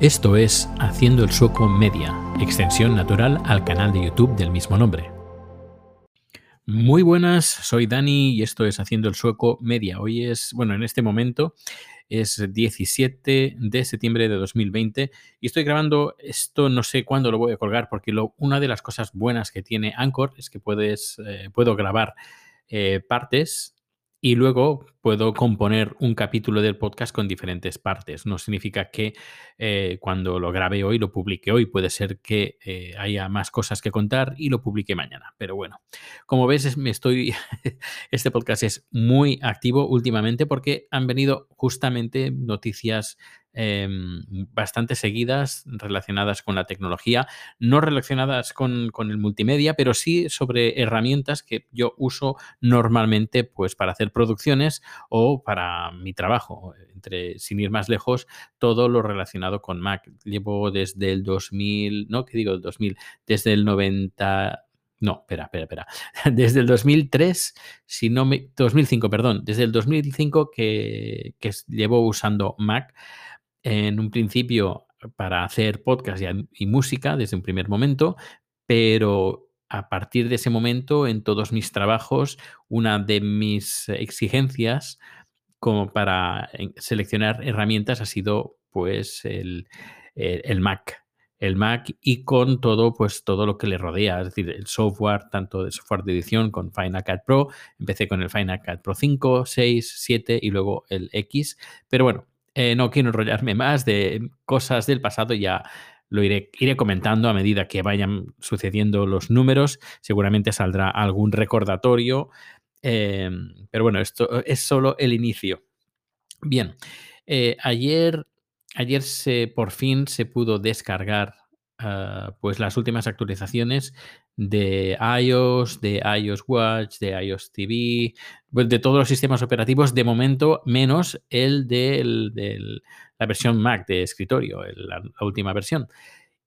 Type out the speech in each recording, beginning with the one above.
Esto es Haciendo el Sueco Media, extensión natural al canal de YouTube del mismo nombre. Muy buenas, soy Dani y esto es Haciendo el Sueco Media. Hoy es, bueno, en este momento es 17 de septiembre de 2020 y estoy grabando esto, no sé cuándo lo voy a colgar porque una de las cosas buenas que tiene Anchor es que puedes, eh, puedo grabar eh, partes y luego puedo componer un capítulo del podcast con diferentes partes. No significa que eh, cuando lo grabe hoy lo publique hoy. Puede ser que eh, haya más cosas que contar y lo publique mañana. Pero bueno, como ves, me estoy. este podcast es muy activo últimamente porque han venido justamente noticias Em, bastante seguidas relacionadas con la tecnología, no relacionadas con, el multimedia, pero sí sobre herramientas que yo uso normalmente pues, para hacer producciones o para mi trabajo. Entre, sin ir más lejos, todo lo relacionado con Mac. Llevo desde el 2000, no, ¿qué digo? El 2000, desde el 90, no, espera, espera, espera. Desde el 2003, si no me. 2005, perdón. Desde el 2005 que, que llevo usando Mac en un principio para hacer podcast y, música desde un primer momento, pero a partir de ese momento en todos mis trabajos, una de mis exigencias como para seleccionar herramientas ha sido pues el, el, Mac. El Mac y con todo, pues todo lo que le rodea, es decir, el software, tanto de software de edición con Final Cut Pro. Empecé con el Final Cut Pro 5, 6, 7 y luego el X. Pero bueno, eh, no quiero enrollarme más de cosas del pasado, ya lo iré, iré, comentando a medida que vayan sucediendo los números. Seguramente saldrá algún recordatorio. Em, pero bueno, esto es solo el inicio. Bien, eh, ayer, ayer se, por fin se pudo descargar Ah, pues las últimas actualizaciones de iOS, de iOS Watch, de iOS TV, pues de todos los sistemas operativos, de momento, menos el de la versión Mac de escritorio, la, última versión.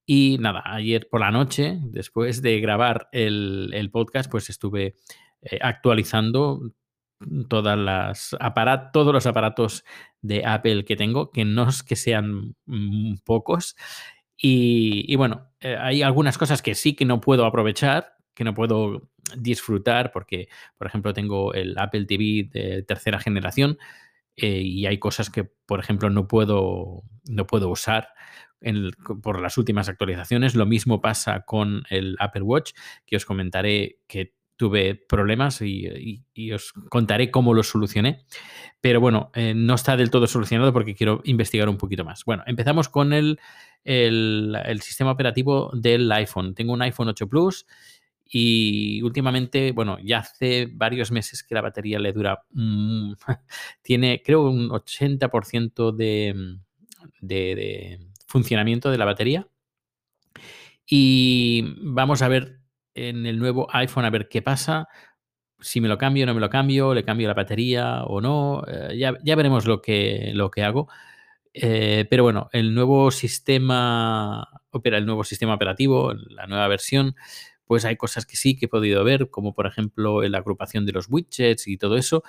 Y nada, ayer por la noche, después de grabar el, podcast, pues estuve eh, actualizando todas las todos los aparatos de Apple que tengo, que no es que sean mm, pocos, y, bueno, eh, hay algunas cosas que sí que no puedo aprovechar, que no puedo disfrutar, porque, por ejemplo, tengo el Apple TV de tercera generación eh, y hay cosas que, por ejemplo, no puedo, no puedo usar por las últimas actualizaciones. Lo mismo pasa con el Apple Watch, que os comentaré que tuve problemas y, os contaré cómo los solucioné. Pero bueno, eh, no está del todo solucionado porque quiero investigar un poquito más. Bueno, empezamos con el, el, sistema operativo del iPhone. Tengo un iPhone 8 Plus y últimamente, bueno, ya hace varios meses que la batería le dura, mm, tiene creo un 80% de, de funcionamiento de la batería. Y vamos a ver en el nuevo iPhone a ver qué pasa. Si me lo cambio, no me lo cambio, le cambio la batería o no. Eh, ya, veremos lo que, lo que hago. Eh, pero bueno, el nuevo sistema, opera el nuevo sistema operativo, la nueva versión, pues hay cosas que sí que he podido ver, como por ejemplo la agrupación de los widgets y todo eso,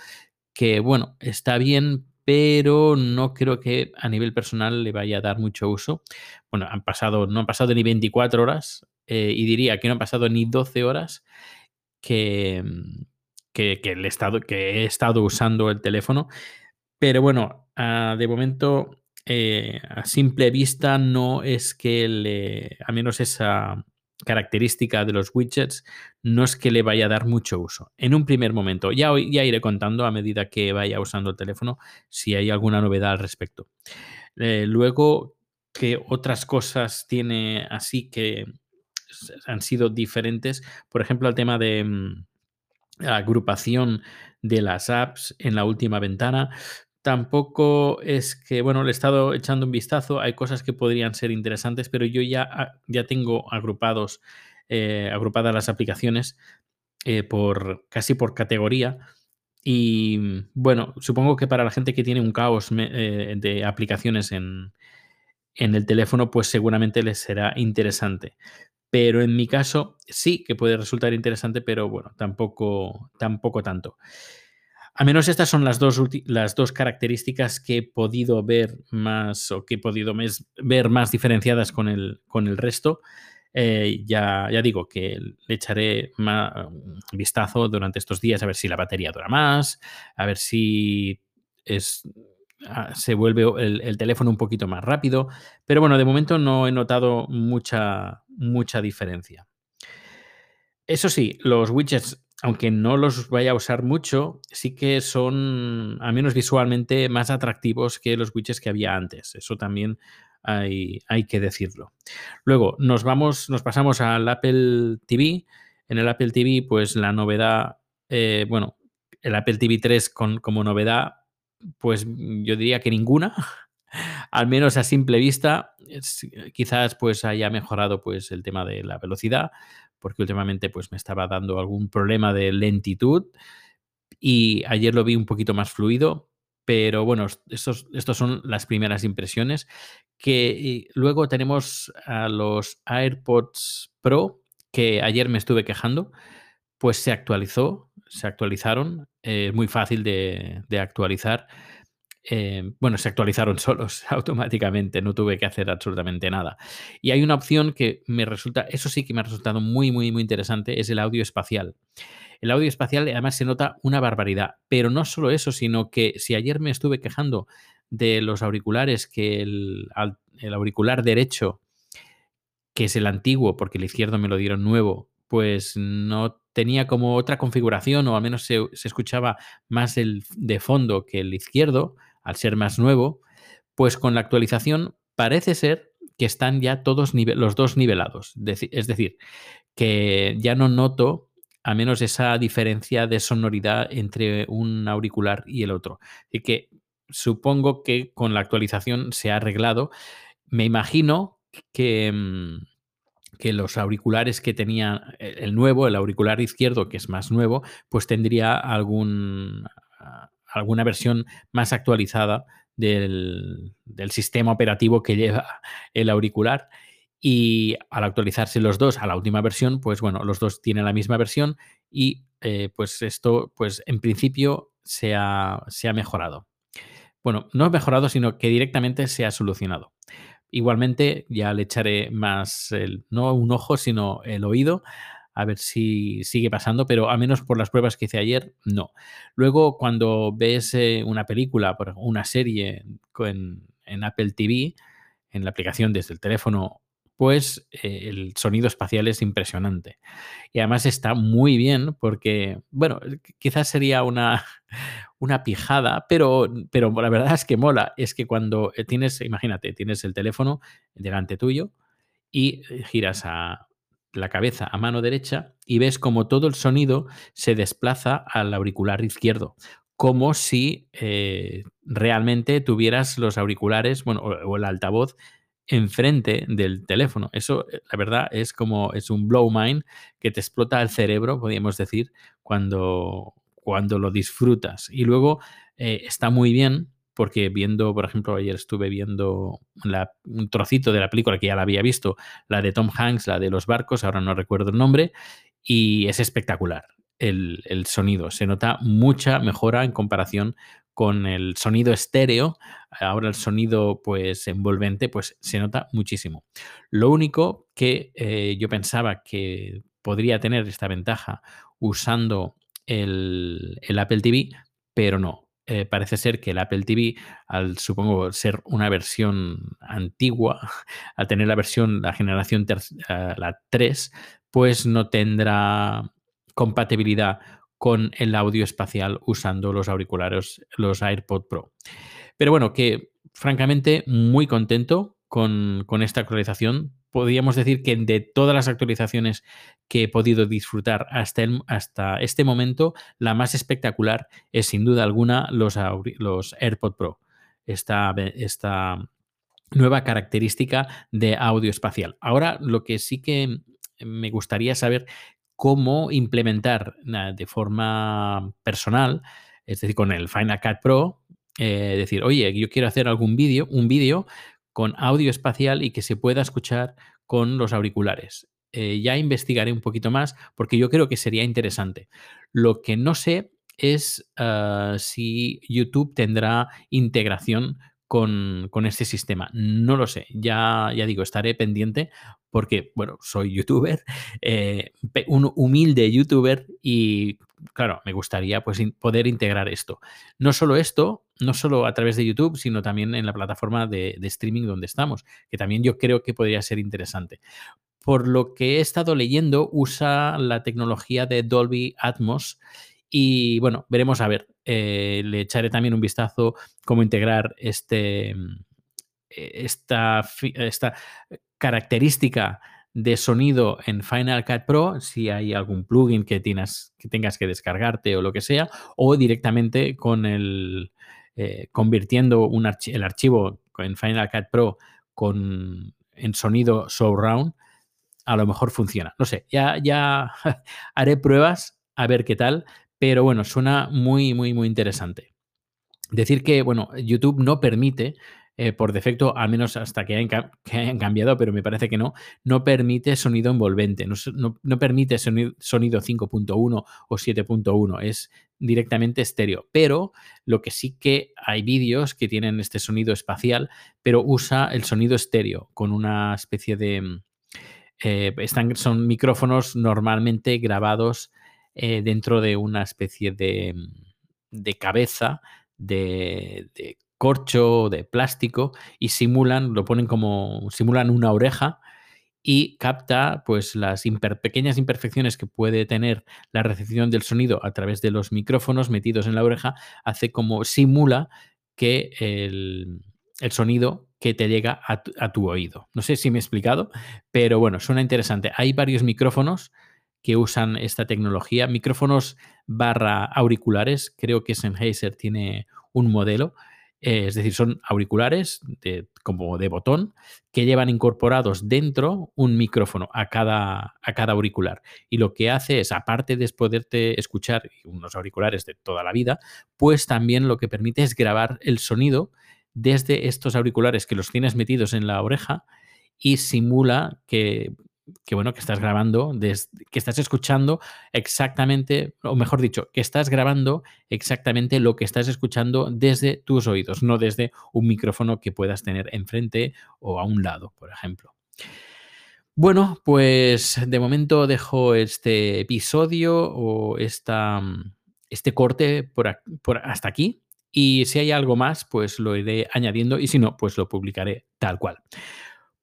que bueno, está bien, pero no creo que a nivel personal le vaya a dar mucho uso. Bueno, han pasado, no han pasado ni 24 horas eh, y diría que no han pasado ni 12 horas que, mm, que, el estado, que he estado usando el teléfono. Pero bueno, ah, de momento, eh, a simple vista, no es que le, a menos esa característica de los widgets, no es que le vaya a dar mucho uso. En un primer momento, ya, ya iré contando a medida que vaya usando el teléfono si hay alguna novedad al respecto. Eh, luego, ¿qué otras cosas tiene así que han sido diferentes. Por ejemplo, el tema de mm, agrupación de las apps en la última ventana. Tampoco es que, bueno, le he estado echando un vistazo, hay cosas que podrían ser interesantes, pero yo ya, ah, ya tengo agrupados, eh, agrupadas las aplicaciones eh, por casi por categoría. Y mm, bueno, supongo que para la gente que tiene un caos eh, de aplicaciones en, en el teléfono, pues seguramente les será interesante. Pero en mi caso sí que puede resultar interesante, pero bueno, tampoco, tampoco tanto. Al menos estas son las dos, las dos características que he podido ver más o que he podido ver más diferenciadas con el, con el resto. Eh, ya, ya, digo que le echaré un vistazo durante estos días a ver si la batería dura más, a ver si es, se vuelve el, el, teléfono un poquito más rápido. Pero bueno, de momento no he notado mucha, mucha diferencia. Eso sí, los widgets aunque no los vaya a usar mucho, sí que son, al menos visualmente, más atractivos que los widgets que había antes. Eso también hay, hay que decirlo. Luego, nos vamos, nos pasamos al Apple TV. En el Apple TV, pues la novedad, eh, bueno, el Apple TV 3 con, como novedad, pues yo diría que ninguna. al menos a simple vista, quizás pues haya mejorado pues el tema de la velocidad, porque últimamente pues me estaba dando algún problema de lentitud y ayer lo vi un poquito más fluido, pero bueno, estos, estos son las primeras impresiones. Que luego tenemos a los AirPods Pro, que ayer me estuve quejando, pues se actualizó, se actualizaron, es muy fácil de, de actualizar eh, bueno, se actualizaron solos automáticamente, no tuve que hacer absolutamente nada. Y hay una opción que me resulta, eso sí que me ha resultado muy, muy, muy interesante, es el audio espacial. El audio espacial además se nota una barbaridad, pero no solo eso, sino que si ayer me estuve quejando de los auriculares, que el, el auricular derecho, que es el antiguo, porque el izquierdo me lo dieron nuevo, pues no tenía como otra configuración, o al menos se, se escuchaba más el de fondo que el izquierdo, al ser más nuevo, pues con la actualización parece ser que están ya todos los dos nivelados. Es decir, que ya no noto a menos esa diferencia de sonoridad entre un auricular y el otro. Y que supongo que con la actualización se ha arreglado. Me imagino que, mm, que los auriculares que tenía el nuevo, el auricular izquierdo, que es más nuevo, pues tendría algún, alguna versión más actualizada del, sistema operativo que lleva el auricular. Y al actualizarse los dos a la última versión, pues bueno, los dos tienen la misma versión y eh, pues esto, pues en principio se ha, se ha mejorado. Bueno, no ha mejorado, sino que directamente se ha solucionado. Igualmente, ya le echaré más, no un ojo, sino el oído a ver si sigue pasando, pero al menos por las pruebas que hice ayer, no. Luego, cuando ves eh, una película, una serie en, Apple TV, en la aplicación desde el teléfono, pues eh, el sonido espacial es impresionante. Y además está muy bien porque, bueno, quizás sería una, una pijada, pero, pero la verdad es que mola. Es que cuando eh, tienes, imagínate, tienes el teléfono delante tuyo y giras a la cabeza a mano derecha y ves como todo el sonido se desplaza al auricular izquierdo, como si eh, realmente tuvieras los auriculares bueno, o, el altavoz enfrente del teléfono. Eso, eh, la verdad, es como es un blow mind que te explota el cerebro, podríamos decir, cuando, cuando lo disfrutas. Y luego eh, está muy bien porque viendo, por ejemplo, ayer estuve viendo un trocito de la película que ya la había visto, la de Tom Hanks, la de los barcos, ahora no recuerdo el nombre, y es espectacular el, sonido. Se nota mucha mejora en comparación con el sonido estéreo. Ahora el sonido pues envolvente pues se nota muchísimo. Lo único que eh, yo pensaba que podría tener esta ventaja usando el Apple TV, pero no. Eh, parece ser que el Apple TV, al supongo ser una versión antigua, al tener la versión, la generación eh, la 3, pues no tendrá compatibilidad con el audio espacial usando los auriculares, los AirPod Pro. Pero bueno, que francamente muy contento con, con esta actualización podríamos decir que de todas las actualizaciones que he podido disfrutar hasta, hasta este momento, la más espectacular es sin duda alguna los, los AirPod Pro. Esta, esta nueva característica de audio espacial. Ahora, lo que sí que me gustaría saber cómo implementar de forma personal, es decir, con el Final Cut Pro, eh, decir, oye, yo quiero hacer algún vídeo, un vídeo con audio espacial y que se pueda escuchar con los auriculares. Eh, ya investigaré un poquito más porque yo creo que sería interesante. Lo que no sé es ah, si YouTube tendrá integración con, este sistema. No lo sé, ya, ya digo, estaré pendiente porque, bueno, soy youtuber, eh, un humilde youtuber y, claro, me gustaría pues, poder integrar esto. No solo esto, no solo a través de YouTube, sino también en la plataforma de, streaming donde estamos, que también yo creo que podría ser interesante. Por lo que he estado leyendo, usa la tecnología de Dolby Atmos y bueno, veremos a ver. Eh, le echaré también un vistazo cómo integrar este, mm, e, esta, esta característica de sonido en Final Cut Pro, si hay algún plugin que, tienes, que tengas que descargarte o lo que sea, o directamente con el eh, convirtiendo un el archivo en Final Cut Pro con, en sonido surround, a lo mejor funciona. No sé, ya, ya haré pruebas a ver qué tal, pero bueno, suena muy, muy, muy interesante. Decir que, bueno, YouTube no permite, eh, por defecto, al menos hasta que hayan, cambiado, pero me parece que no, no permite sonido envolvente, no, permite sonido, 5.1 o 7.1, es directamente estéreo. Pero lo que sí que hay vídeos que tienen este sonido espacial, pero usa el sonido estéreo con una especie de... Eh, están, son micrófonos normalmente grabados eh, dentro de una especie de, mm, cabeza de, corcho, de plástico, y simulan, lo ponen como, simulan una oreja y capta pues las pequeñas imperfecciones que puede tener la recepción del sonido a través de los micrófonos metidos en la oreja, hace como simula que el, sonido que te llega a tu, a tu, oído. No sé si me he explicado, pero bueno, suena interesante. Hay varios micrófonos que usan esta tecnología. Micrófonos barra auriculares, creo que Sennheiser tiene un modelo, eh, es decir, son auriculares de, como de botón que llevan incorporados dentro un micrófono a cada, a cada auricular. Y lo que hace es, aparte de poderte escuchar unos auriculares de toda la vida, pues también lo que permite es grabar el sonido desde estos auriculares que los tienes metidos en la oreja y simula que que bueno, que estás grabando, que estás escuchando exactamente, o mejor dicho, que estás grabando exactamente lo que estás escuchando desde tus oídos, no desde un micrófono que puedas tener enfrente o a un lado, por ejemplo. Bueno, pues de momento dejo este episodio o esta, este corte por, hasta aquí. Y si hay algo más, pues lo iré añadiendo y si no, pues lo publicaré tal cual.